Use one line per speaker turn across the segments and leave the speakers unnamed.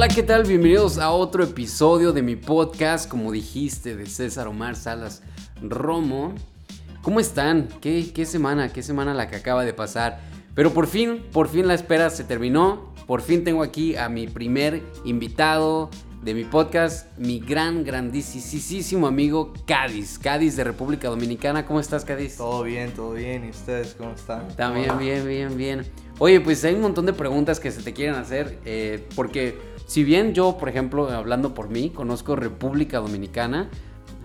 Hola, ¿qué tal? Bienvenidos a otro episodio de mi podcast, como dijiste, de César Omar Salas Romo. ¿Cómo están? ¿Qué, qué semana? ¿Qué semana la que acaba de pasar? Pero por fin, por fin la espera se terminó. Por fin tengo aquí a mi primer invitado de mi podcast, mi gran, grandísimo amigo Cádiz. Cádiz de República Dominicana. ¿Cómo estás, Cádiz?
Todo bien, todo bien. ¿Y ustedes cómo están?
También, bien, bien, bien. Oye, pues hay un montón de preguntas que se te quieren hacer. eh, porque si bien yo, por ejemplo, hablando por mí, conozco República Dominicana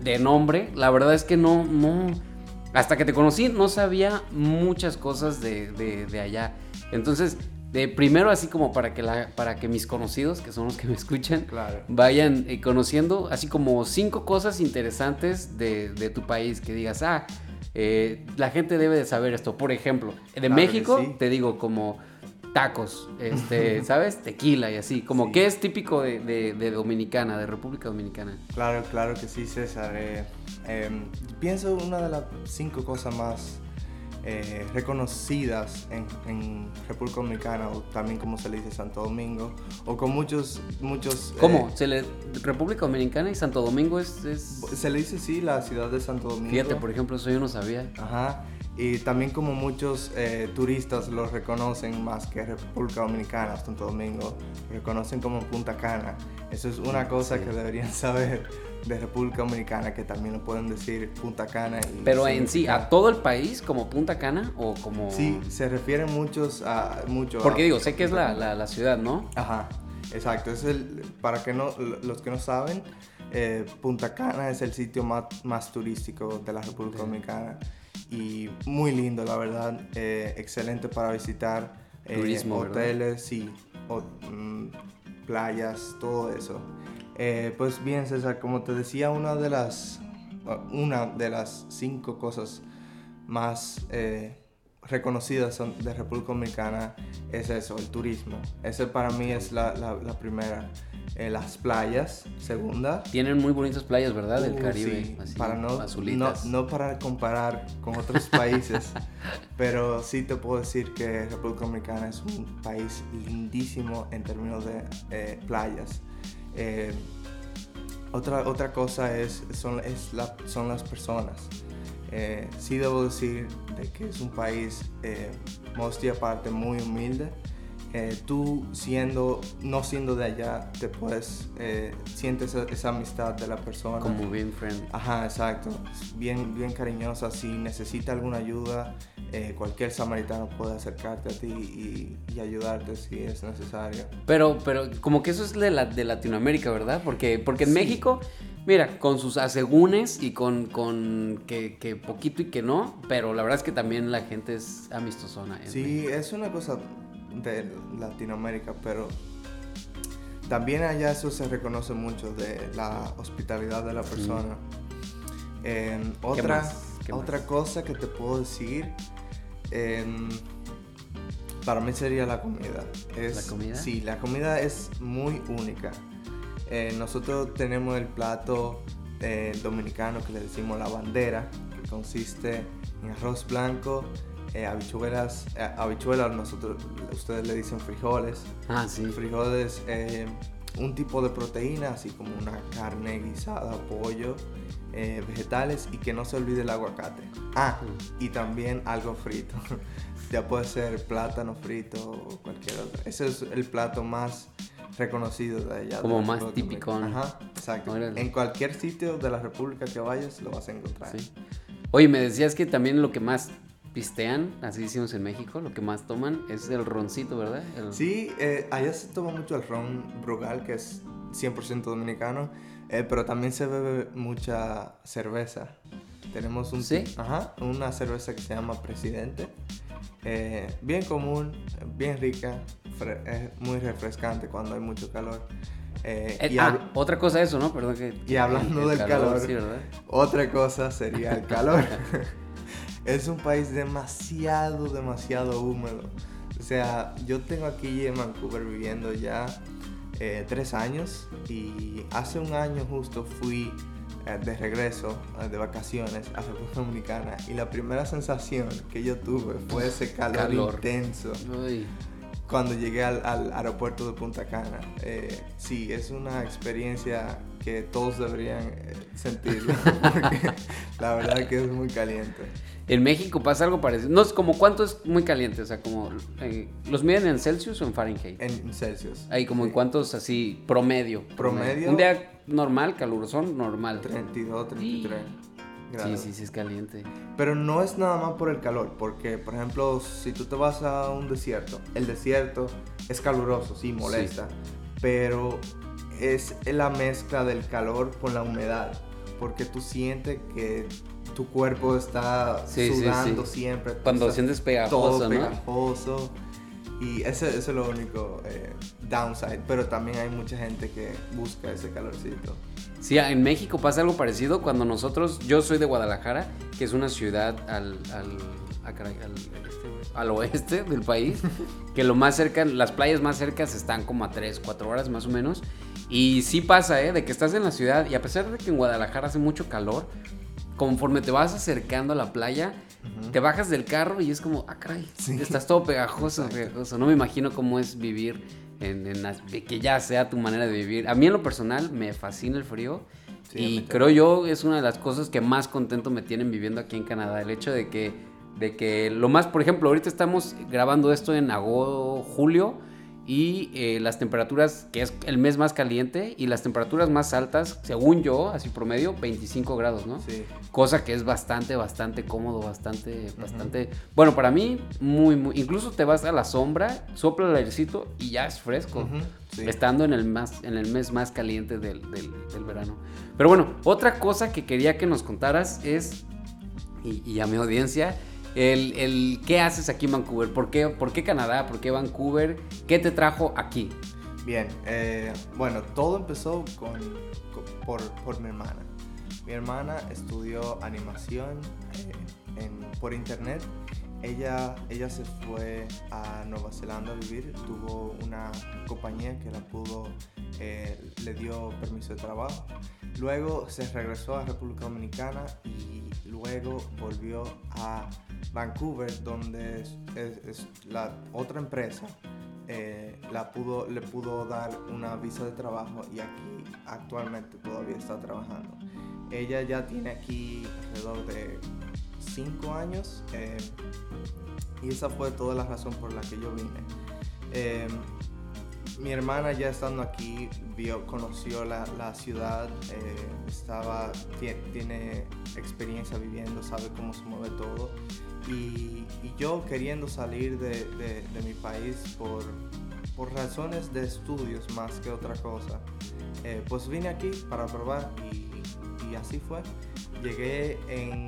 de nombre, la verdad es que no, no. Hasta que te conocí, no sabía muchas cosas de, de- de allá. Entonces, de primero así como para que, la, para que mis conocidos, que son los que me escuchan,
Claro.
vayan eh, conociendo así como cinco cosas interesantes de, de tu país que digas, ah, eh, la gente debe de saber esto. Por ejemplo, de
Claro
México,
sí.
te digo, como tacos, este, ¿sabes? Tequila y así, como
Sí.
que es típico de, de- de Dominicana, de República Dominicana.
Claro, claro que sí, César. Eh, em, pienso una de las cinco cosas más eh, reconocidas en, en República Dominicana, o también como se le dice Santo Domingo, o con muchos, muchos... eh,
¿Cómo? Se le, República Dominicana y Santo Domingo es... es-
se le dice sí, la ciudad de Santo Domingo.
Fíjate, por ejemplo, eso yo no sabía.
Ajá. Y también como muchos eh, turistas lo reconocen más que República Dominicana, Santo Domingo, reconocen como Punta Cana. Eso es una cosa
Sí.
que deberían saber de República Dominicana, que también lo pueden decir Punta Cana. Y
Pero en sí, ¿a todo el país como Punta Cana o como...?
Sí, se refieren muchos a... Mucho
Porque
a-
digo, sé que es la, la- la ciudad, ¿no?
Ajá, exacto. Es el, para que no, los que no saben, eh, Punta Cana es el sitio más, más turístico de la República Dominicana y muy lindo, la verdad. eh, excelente para visitar. eh, hoteles, sí, o- mm, playas, todo eso. Eh, pues bien, César, como te decía, una de las, una de las cinco cosas más reconocidas de República Dominicana es eso, el turismo. Ese para mí es la, la- la primera. Eh, las playas, segunda.
Tienen muy bonitas playas, ¿verdad? Del
Uh,
Caribe.
sí,
así,
para no, no, no para comparar con otros países, pero sí te puedo decir que República Dominicana es un país lindísimo en términos de eh, playas. Eh, otra, otra cosa es, son, es la- son las personas. Eh, sí debo decir de que es un país, eh, modestia aparte, muy humilde. Eh, tú siendo, no siendo de allá, te puedes, eh, sientes esa, esa amistad de la persona.
Como bien friendly.
Ajá, exacto. Bien, bien cariñosa. Si necesita alguna ayuda, eh, cualquier samaritano puede acercarte a ti y, y ayudarte si es necesario.
Pero, pero como que eso es de, la, de Latinoamérica, ¿verdad? Porque, porque en
Sí.
México, mira, con sus asegúnes y con, con que, que poquito y que no, pero la verdad es que también la gente es amistosona.
Sí,
México.
es una cosa de Latinoamérica, pero también allá eso se reconoce mucho de la hospitalidad de la persona. Otra,
más? ¿Qué
otra
más?
cosa que te puedo decir, em, para mí sería la comida. Es,
¿La comida?
Sí, la comida es muy única. Eh, nosotros tenemos el plato eh, dominicano que le decimos la bandera, que consiste en arroz blanco, eh, habichuelas, eh, habichuelas nosotros, ustedes le dicen frijoles,
Ah, sí.
frijoles, eh, un tipo de proteína, así como una carne guisada, pollo, eh, vegetales y que no se olvide el aguacate. Ah, y también algo frito. ya puede ser plátano frito o cualquier otro. Ese es el plato más reconocido de allá. de
Como
la
más típico.
Ajá, exacto.
Órale.
En cualquier sitio de la República que vayas lo vas a encontrar.
Sí. Oye, me decías que también lo que más pistean, así decimos en México, lo que más toman es el roncito, ¿verdad? El-
Sí, eh, allá se toma mucho el ron Brugal, que es 100% dominicano, eh, pero también se bebe mucha cerveza. Tenemos un,
¿Sí?
ajá, una cerveza que se llama Presidente, eh, bien común, bien rica, es muy refrescante cuando hay mucho calor. Eh,
Eh,
y
ah, otra cosa eso, ¿no? Perdón que...
Y hablando del calor.
Sí, ¿verdad?
Otra cosa sería el calor. es un país demasiado, demasiado húmedo. O sea, yo tengo aquí en Vancouver viviendo ya eh, tres años y hace un año justo fui eh, de regreso eh, de vacaciones a República Dominicana y la primera sensación que yo tuve fue ese calor,
Calor.
intenso.
Uy,
cuando llegué al, al aeropuerto de Punta Cana. Eh, sí, es una experiencia que todos deberían sentirlo, porque la verdad que es muy caliente.
En México pasa algo parecido. No es como cuánto es muy caliente, o sea, como eh, los miden en Celsius o en Fahrenheit.
En Celsius.
Ahí como en cuántos así promedio.
Promedio.
Un día normal, caluroso, normal.
32, 33.
Sí, sí, sí, es caliente.
Pero no es nada más por el calor, porque, por ejemplo, si tú te vas a un desierto, el desierto es caluroso, sí, molesta, pero es la mezcla del calor con la humedad, porque tú sientes que tu cuerpo está sudando siempre.
Cuando sientes pegajoso,
todo pegajoso. Y ese, es lo único eh, downside, pero también hay mucha gente que busca ese calorcito.
Sí, en México pasa algo parecido cuando nosotros, yo soy de Guadalajara, que es una ciudad al, al, al, oeste del país, que lo más cerca, las playas más cercas están como a 3, 4 horas más o menos. Y sí pasa, ¿eh? De que estás en la ciudad y a pesar de que en Guadalajara hace mucho calor, conforme te vas acercando a la playa, te bajas del carro y es como, ah, caray, estás todo pegajoso, pegajoso. No me imagino cómo es vivir en, que ya sea tu manera de vivir. A mí en lo personal me fascina el frío. y creo yo es una de las cosas que más contento me tienen viviendo aquí en Canadá. El hecho de que, de que lo más, por ejemplo, ahorita estamos grabando esto en agosto, julio y eh, las temperaturas, que es el mes más caliente, y las temperaturas más altas, según yo, así promedio, 25 grados, ¿no? Sí. Cosa que es bastante, bastante cómodo, bastante, bastante... Bueno, para mí, muy, muy... Incluso te vas a la sombra, sopla el airecito y ya es fresco. Estando en el, más, en el mes más caliente del, del, verano. Pero bueno, otra cosa que quería que nos contaras es, y, y a mi audiencia, el, qué haces aquí en Vancouver, ¿Por qué, por qué Canadá, por qué Vancouver, qué te trajo aquí.
Bien, eh, bueno, todo empezó con, por, por, mi hermana. Mi hermana estudió animación eh, por internet. Ella, ella se fue a Nueva Zelanda a vivir, tuvo una compañía que la pudo, eh, le dio permiso de trabajo. Luego se regresó a República Dominicana y luego volvió a Vancouver, donde es, la otra empresa eh, la pudo, le pudo dar una visa de trabajo y aquí actualmente todavía está trabajando. Ella ya tiene aquí alrededor de 5 años eh, y esa fue toda la razón por la que yo vine. Eh, mi hermana ya estando aquí vio, conoció la, la ciudad, estaba, tiene, tiene experiencia viviendo, sabe cómo se mueve todo y, yo queriendo salir de, de, mi país por, por, razones de estudios más que otra cosa, eh, pues vine aquí para probar y, y así fue. Llegué en,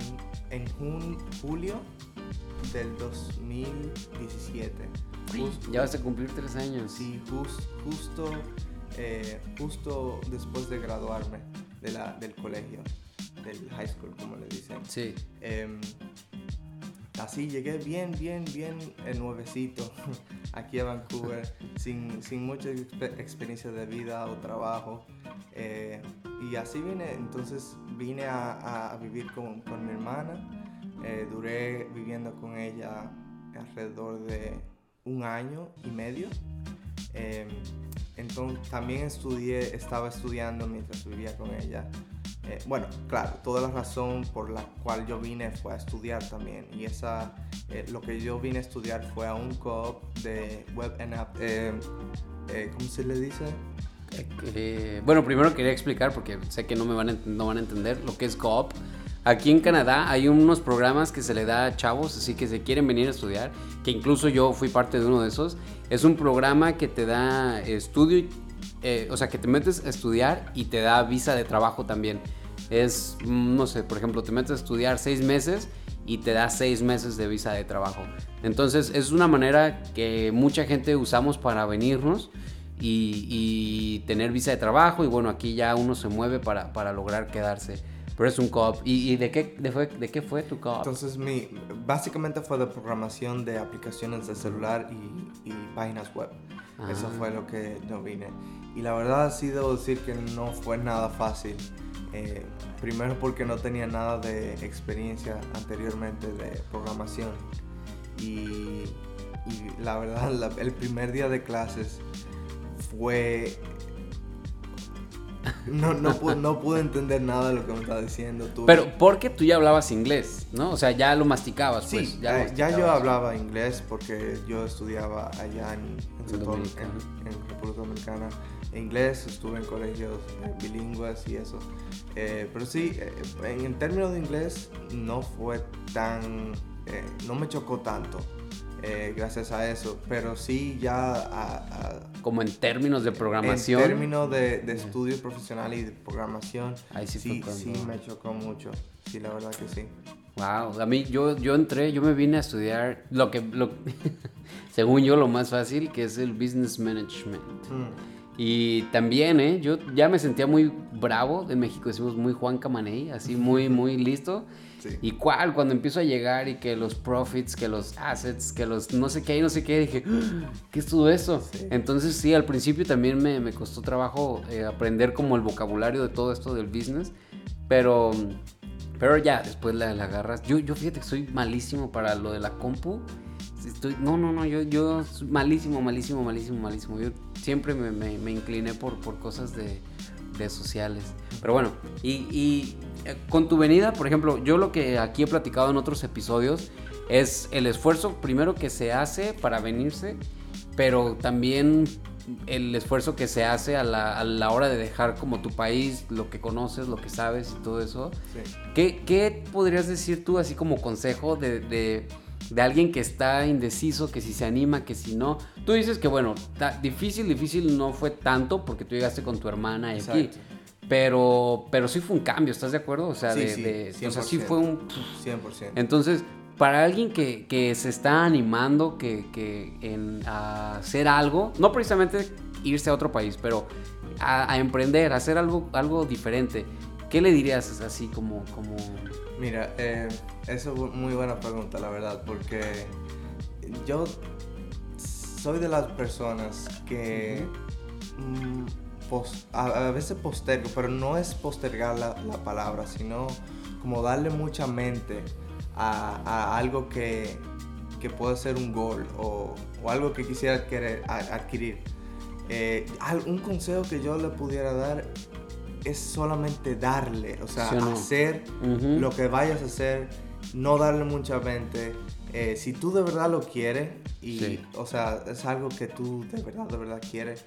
en julio del 2017.
ya vas a cumplir tres años.
Sí, justo, eh, justo después de graduarme de la, del colegio, del high school, como le dicen.
Sí.
Em, así llegué bien, bien, bien nuevecito aquí a Vancouver, sin, sin, mucha experiencia de vida o trabajo. Eh, y así vine, entonces vine a, vivir con, con, mi hermana. Eh, duré viviendo con ella alrededor de un año y medio. Eh, entonces también estudié, estaba estudiando mientras vivía con ella. Eh, bueno, claro, toda la razón por la cual yo vine fue a estudiar también. Y esa, eh, lo que yo vine a estudiar fue a un co de Web and App. Eh, ¿Cómo se le dice?
bueno, primero quería explicar, porque sé que no me van a, no van a entender, lo que es co Aquí en Canadá hay unos programas que se le da a chavos, así que se quieren venir a estudiar, que incluso yo fui parte de uno de esos. Es un programa que te da estudio, o sea, que te metes a estudiar y te da visa de trabajo también es, no sé, por ejemplo, te metes a estudiar seis meses y te da seis meses de visa de trabajo. Entonces es una manera que mucha gente usamos para venirnos y, tener visa de trabajo y bueno, aquí ya uno se mueve para, para lograr quedarse. Pero es un co-op. ¿Y, de, qué, de, fue, de qué fue tu co-op?
Entonces, mi, básicamente fue de programación de aplicaciones de celular y, páginas web. Eso ah. fue lo que yo vine. Y la verdad sí debo decir que no fue nada fácil. Eh, primero porque no tenía nada de experiencia anteriormente de programación y y la verdad, la- el primer día de clases fue... No, no, pude, no pude entender nada de lo que me estaba diciendo. Tuve-
Pero porque tú ya hablabas inglés, ¿no? O sea, ya lo masticabas,
Sí,
pues.
eh,
Ya,
yo hablaba inglés porque yo estudiaba allá en, en, en- en República Dominicana inglés, estuve en colegios eh, bilingües y eso. Eh, pero sí, eh, en, términos de inglés no fue tan, eh, no me chocó tanto eh, gracias a eso, pero sí ya a- a-
Como en términos de programación.
en términos de, de estudio profesional y de programación,
Ahí sí
sí, sí me chocó mucho, sí, la verdad que sí.
Wow, a mí yo, yo entré, yo me vine a estudiar lo que, lo, según yo, lo más fácil, que es el business management.
Mm.
Y también, ¿eh? Yo ya me sentía muy bravo, en México decimos muy Juan Camaney, así muy, muy listo.
Sí.
Y cuál, cuando empiezo a llegar y que los profits, que los assets, que los no sé qué y no sé qué, dije, "Ah, ¿qué es todo eso?
Sí.
Entonces sí, al principio también me, me costó trabajo eh, aprender como el vocabulario de todo esto del business, pero, pero ya, después la, la agarras. Yo, yo fíjate que soy malísimo para lo de la compu. Estoy, no, no, no, yo, yo malísimo, malísimo, malísimo, malísimo. Yo siempre me, me- me incliné por, por cosas de, de sociales. Pero bueno, y, y, eh, con tu venida, por ejemplo, yo lo que aquí he platicado en otros episodios es el esfuerzo primero que se hace para venirse, pero también el esfuerzo que se hace a la, a la hora de dejar como tu país, lo que conoces, lo que sabes y todo eso.
Sí.
¿Qué, qué podrías decir tú así como consejo de, de- de alguien que está indeciso, que si se anima, que si no? Tú dices que bueno, difícil, difícil no fue tanto porque tú llegaste con tu hermana y aquí. Pero, pero sí fue un cambio, ¿estás de acuerdo? O sea,
Sí,
de,
sí,
de- o sea, sí
100%.
fue un...
100%.
Entonces, para alguien que, que se está animando que, que en, a hacer algo, no precisamente irse a otro país, pero a, a emprender, a hacer algo, algo diferente, ¿qué le dirías así como... como...
Mira, eh, eso es muy buena pregunta, la verdad, porque yo soy de las personas que mm, a, veces postergo, pero no es postergar la, la palabra, sino como darle mucha mente a, algo que, que puede ser un gol o, algo que quisiera querer, adquirir. Eh, un consejo que yo le pudiera dar es solamente darle, o sea,
¿Sí o no?
hacer lo que vayas a hacer, no darle mucha mente. Eh, si tú de verdad lo quieres y,
Sí.
o sea, es algo que tú de verdad, de verdad quieres,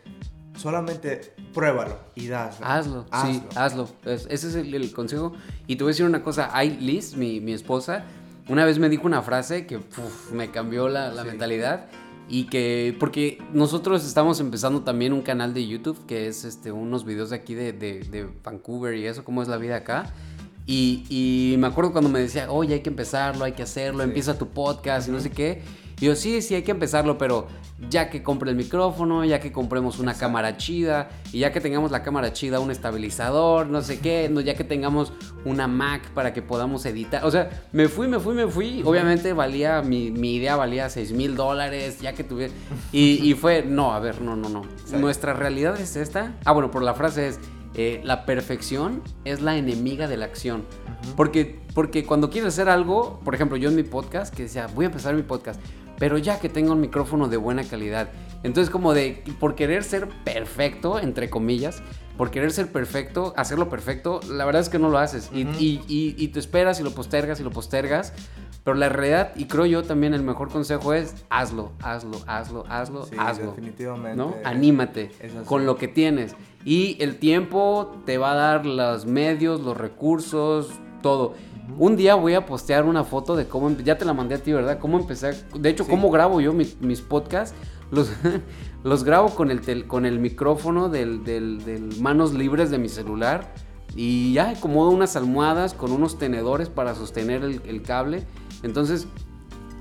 solamente pruébalo y daslo.
Hazlo, sí, hazlo. Es- ese es el, el consejo. Y te voy a decir una cosa, hay Liz, mi, mi esposa, una vez me dijo una frase que uf, me cambió la, la
Sí.
mentalidad. Y que, porque nosotros estamos empezando también un canal de YouTube que es este, unos videos de aquí de, de- de Vancouver y eso, cómo es la vida acá. Y, y me acuerdo cuando me decía, oye, hay que empezarlo, hay que hacerlo,
Sí.
empieza tu podcast y no sé qué. Y yo, sí, sí, hay que empezarlo, pero ya que compre el micrófono, ya que compremos una
Exacto.
cámara chida, y ya que tengamos la cámara chida, un estabilizador, no sé qué, no, ya que tengamos una Mac para que podamos editar. O sea, me fui, me fui, me fui. Obviamente valía, mi, mi idea valía 6 mil dólares, ya que tuviera... Y, y fue, no, a ver, no, no, no. Nuestra realidad es esta. Ah, bueno, por la frase es, eh, la perfección es la enemiga de la acción. Porque, porque cuando quieres hacer algo, por ejemplo, yo en mi podcast, que decía, voy a empezar mi podcast, pero ya que tengo un micrófono de buena calidad. Entonces, como de, por querer ser perfecto, entre comillas, por querer ser perfecto, hacerlo perfecto, la verdad es que no lo haces. Y-
Ujú.
y, y- y te esperas y lo postergas y lo postergas. Pero la realidad, y creo yo también el mejor consejo es, hazlo, hazlo, hazlo, hazlo,
Sí,
hazlo.
definitivamente.
¿no? Anímate con lo que tienes. Y el tiempo te va a dar los medios, los recursos, todo. Un día voy a postear una foto de cómo, ya te la mandé a ti, ¿verdad? Cómo empecé, de hecho,
Sí.
cómo grabo yo mi- mis podcasts. Los, los grabo con el, tel- con el micrófono del, del- del manos libres de mi celular. Y ya acomodo unas almohadas con unos tenedores para sostener el, el cable. Entonces,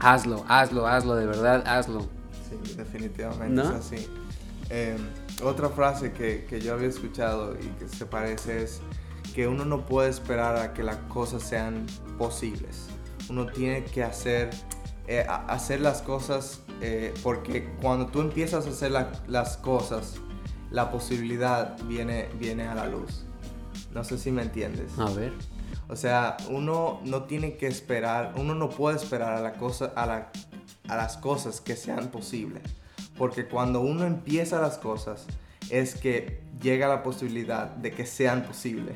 hazlo, hazlo, hazlo, de verdad, hazlo.
Sí, definitivamente
¿No?
es así. Eh, otra frase que, que yo había escuchado y que se parece es que uno no puede esperar a que las cosas sean posibles. Uno tiene que hacer, eh, hacer las cosas eh, porque cuando tú empiezas a hacer la- las cosas, la posibilidad viene, viene a la luz. No sé si me entiendes.
A ver.
O sea, uno no tiene que esperar, uno no puede esperar a la cosa, a la, a las cosas que sean posibles. Porque cuando uno empieza las cosas, es que llega la posibilidad de que sean posibles.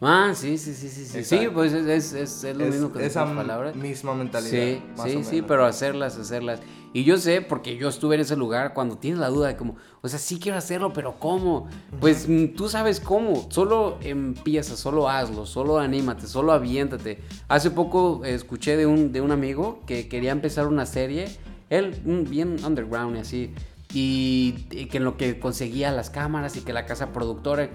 Ah, sí, sí, sí, sí, sí. Sí, pues es, es, es lo mismo que
esa
palabras.
misma mentalidad.
Sí, sí, sí, pero hacerlas, hacerlas. Y yo sé, porque yo estuve en ese lugar, cuando tienes la duda de como, o sea, sí quiero hacerlo, pero ¿cómo? Pues mm, tú sabes cómo, solo empieza, solo hazlo, solo anímate, solo aviéntate. Hace poco escuché de un, de un amigo que quería empezar una serie, él mm, bien underground y así, y que en lo que conseguía las cámaras y que la casa productora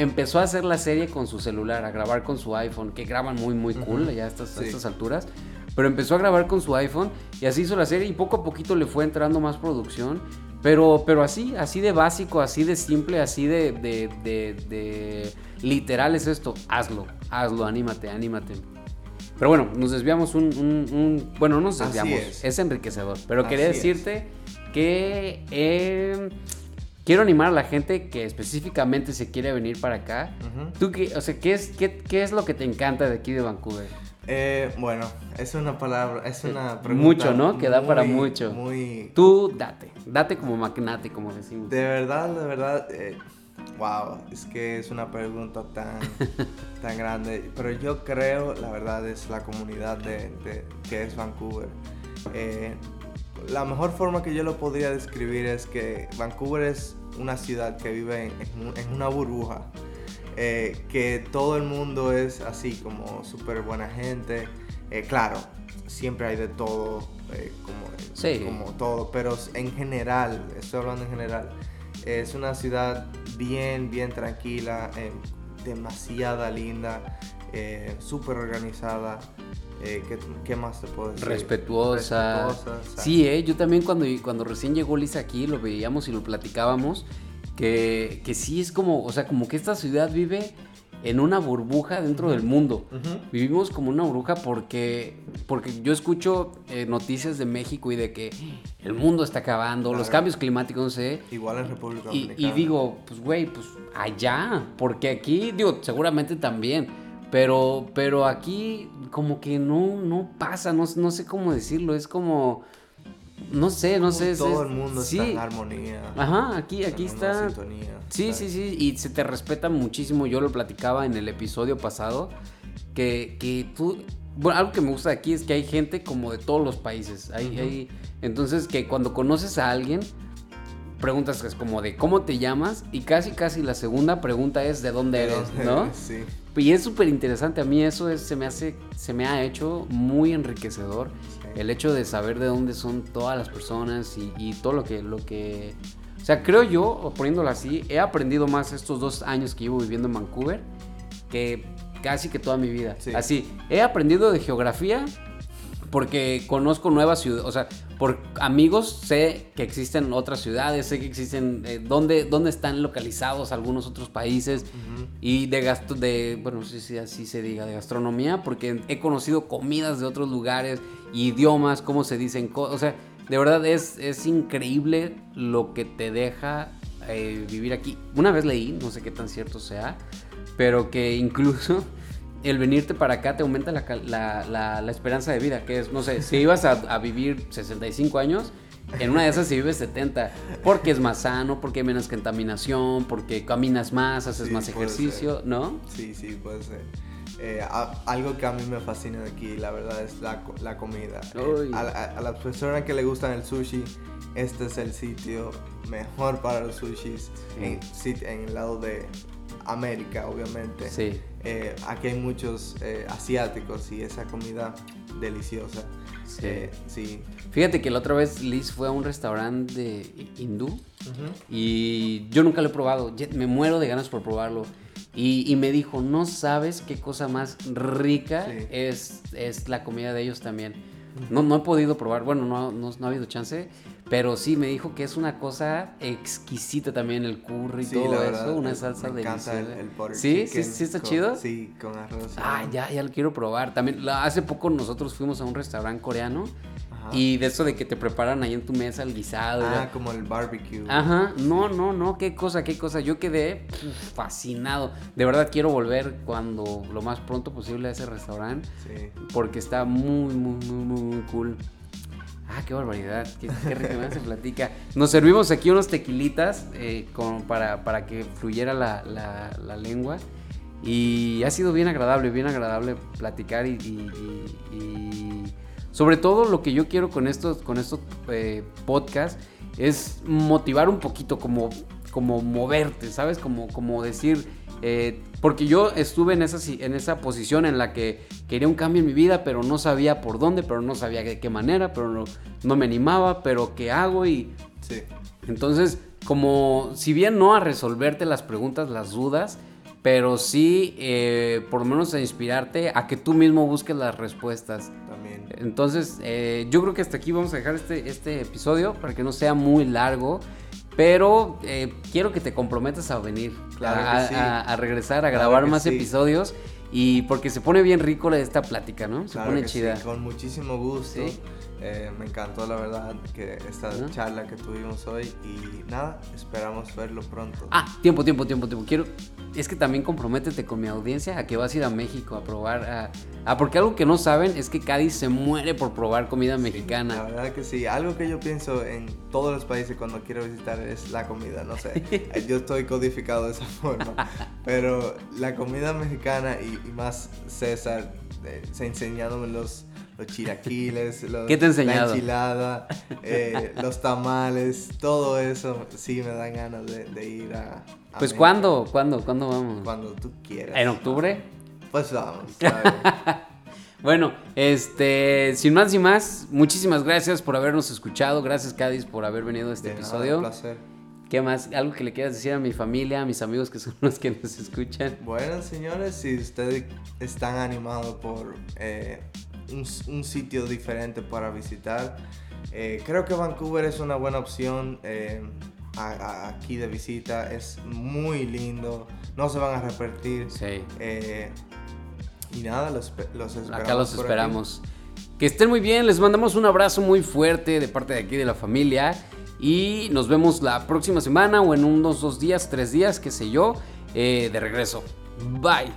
empezó a hacer la serie con su celular, a grabar con su iPhone, que graban muy, muy cool ya a estas, estas alturas. Pero empezó a grabar con su iPhone y así hizo la serie y poco a poquito le fue entrando más producción. Pero, pero así, así de básico, así de simple, así de, de, de, literal es esto. Hazlo, hazlo, anímate, anímate. Pero bueno, nos desviamos un... un, bueno, no nos desviamos, es. enriquecedor. Pero quería decirte que... Eh, quiero animar a la gente que específicamente se quiere venir para acá. ¿Tú qué, o sea, ¿qué es, qué, qué es lo que te encanta de aquí de Vancouver?
Eh, bueno, es una palabra, es una
pregunta. Mucho, ¿no? Que da para mucho. Muy. Tú date, date como magnate, como decimos.
De verdad, de verdad. Eh, wow, es que es una pregunta tan, tan grande. Pero yo creo, la verdad, es la comunidad de, que es Vancouver. Eh, la mejor forma que yo lo podría describir es que Vancouver es una ciudad que vive en, una burbuja. Eh, que todo el mundo es así como súper buena gente. Eh, claro, siempre hay de todo, eh, como, como todo, pero en general, estoy hablando en general, es una ciudad bien, bien tranquila, demasiada linda, súper organizada. Eh, ¿qué, más te puedo decir?
Respetuosa. Respetuosa sí, eh, yo también cuando, cuando recién llegó Lisa aquí lo veíamos y lo platicábamos, que, que sí es como, o sea, como que esta ciudad vive en una burbuja dentro del mundo. Vivimos como una burbuja porque, porque yo escucho eh, noticias de México y de que el mundo está acabando, los cambios climáticos, no sé.
Igual en República
Dominicana. Y, y digo, pues güey, pues allá, porque aquí, digo, seguramente también pero, pero aquí como que no, no pasa, no, no sé cómo decirlo, es como... No sé, no sé.
Todo el mundo está en armonía.
Ajá, aquí, aquí está. sí, sí, sí. Y se te respeta muchísimo. Yo lo platicaba en el episodio pasado. Que, que tú. Bueno, algo que me gusta aquí es que hay gente como de todos los países. Hay, hay, entonces, que cuando conoces a alguien, preguntas que es como de cómo te llamas. Y casi, casi la segunda pregunta es de dónde eres, ¿no?
sí.
Y es súper interesante, a mí eso se, me hace, se me ha hecho muy enriquecedor. El hecho de saber de dónde son todas las personas y, todo lo que, lo que... O sea, creo yo, poniéndolo así, he aprendido más estos dos años que llevo viviendo en Vancouver que casi que toda mi vida. Así, he aprendido de geografía porque conozco nuevas ciudades, o sea, por amigos sé que existen otras ciudades, sé que existen, eh, dónde, están localizados algunos otros países y de gasto, de, bueno, no sé si así se diga, de gastronomía, porque he conocido comidas de otros lugares, idiomas, cómo se dicen o sea, de verdad es, es increíble lo que te deja eh, vivir aquí. Una vez leí, no sé qué tan cierto sea, pero que incluso el venirte para acá te aumenta la, esperanza de vida, que es, no sé, si ibas a, vivir 65 años, en una de esas si vives 70, porque es más sano, porque hay menos contaminación, porque caminas más, haces más ejercicio, ¿no?
Sí, sí, puede ser. Eh, algo que a mí me fascina de aquí, la verdad, es la, comida. Eh, a, las personas que le gustan el sushi, este es el sitio mejor para los sushis en, en el lado de América, obviamente.
Sí.
Eh, aquí hay muchos eh, asiáticos y esa comida deliciosa. Sí. Eh, sí.
Fíjate que la otra vez Liz fue a un restaurante hindú y yo nunca lo he probado. Me muero de ganas por probarlo. Y, me dijo, no sabes qué cosa más rica es, es la comida de ellos también. No, no he podido probar, bueno, no, no, no ha habido chance, pero sí, me dijo que es una cosa exquisita también el curry y todo eso, una salsa me deliciosa. El, el ¿Sí? ¿Sí, ¿Sí está chido?
Sí, con arroz.
Ah, ya, ya lo quiero probar. También hace poco nosotros fuimos a un restaurante coreano y de eso de que te preparan ahí en tu mesa el guisado.
Ah, como el barbecue.
Ajá, no, no, no, qué cosa, qué cosa. Yo quedé fascinado. De verdad quiero volver cuando lo más pronto posible a ese restaurante. Sí. Porque está muy, muy, muy, muy, muy cool. Ah, qué barbaridad, qué, qué rico se platica. Nos servimos aquí unos tequilitas eh, para, para, que fluyera la, la, lengua. Y ha sido bien agradable, bien agradable platicar y sobre todo lo que yo quiero con estos, con estos eh, podcasts es motivar un poquito, como, como moverte, ¿sabes? Como, como decir, eh, porque yo estuve en esa, en esa posición en la que quería un cambio en mi vida, pero no sabía por dónde, pero no sabía de qué manera, pero no, no me animaba, pero qué hago y...
Sí.
Entonces, como si bien no a resolverte las preguntas, las dudas, pero sí eh, por lo menos a inspirarte a que tú mismo busques las respuestas.
También.
Entonces, eh, yo creo que hasta aquí vamos a dejar este, este episodio para que no sea muy largo. Pero eh, quiero que te comprometas a venir,
Claro
a,
que sí.
a- a regresar, a grabar más
sí.
episodios. Y porque se pone bien rico esta plática, ¿no? Se
Claro
pone
sí,
chida.
con muchísimo gusto.
Sí.
Eh, me encantó la verdad que esta charla que tuvimos hoy y nada, esperamos verlo pronto.
Ah, tiempo, tiempo, tiempo, tiempo. Quiero. Es que también comprométete con mi audiencia a que vas a ir a México a probar. A, ah, porque algo que no saben es que Cádiz se muere por probar comida
La
mexicana.
verdad que sí, algo que yo pienso en todos los países cuando quiero visitar es la comida, no sé, yo estoy codificado de esa forma, pero la comida mexicana y, y más César, eh, se enseñándome los, chilaquiles, los-
¿Qué te
la enchilada, eh, los tamales, todo eso sí me dan ganas de, de ir a... a
Pues
México.
¿cuándo? ¿Cuándo? ¿Cuándo vamos?
Cuando tú quieras.
¿En octubre?
Pues vamos.
Bueno, este, sin más y más, muchísimas gracias por habernos escuchado. Gracias, Cádiz, por haber venido a este
De nada,
episodio.
un placer.
¿Qué más? ¿Algo que le quieras decir a mi familia, a mis amigos que son los que nos escuchan?
Bueno, señores, si ustedes están animados por eh, un, un sitio diferente para visitar, eh, creo que Vancouver es una buena opción eh, a- a- aquí de visita. Es muy lindo, no se van a repetir.
Sí.
Eh, y nada, los, los esperamos.
Acá los esperamos. Que estén muy bien, les mandamos un abrazo muy fuerte de parte de aquí de la familia. Y nos vemos la próxima semana o en unos dos días, tres días, qué sé yo, de regreso.
Bye.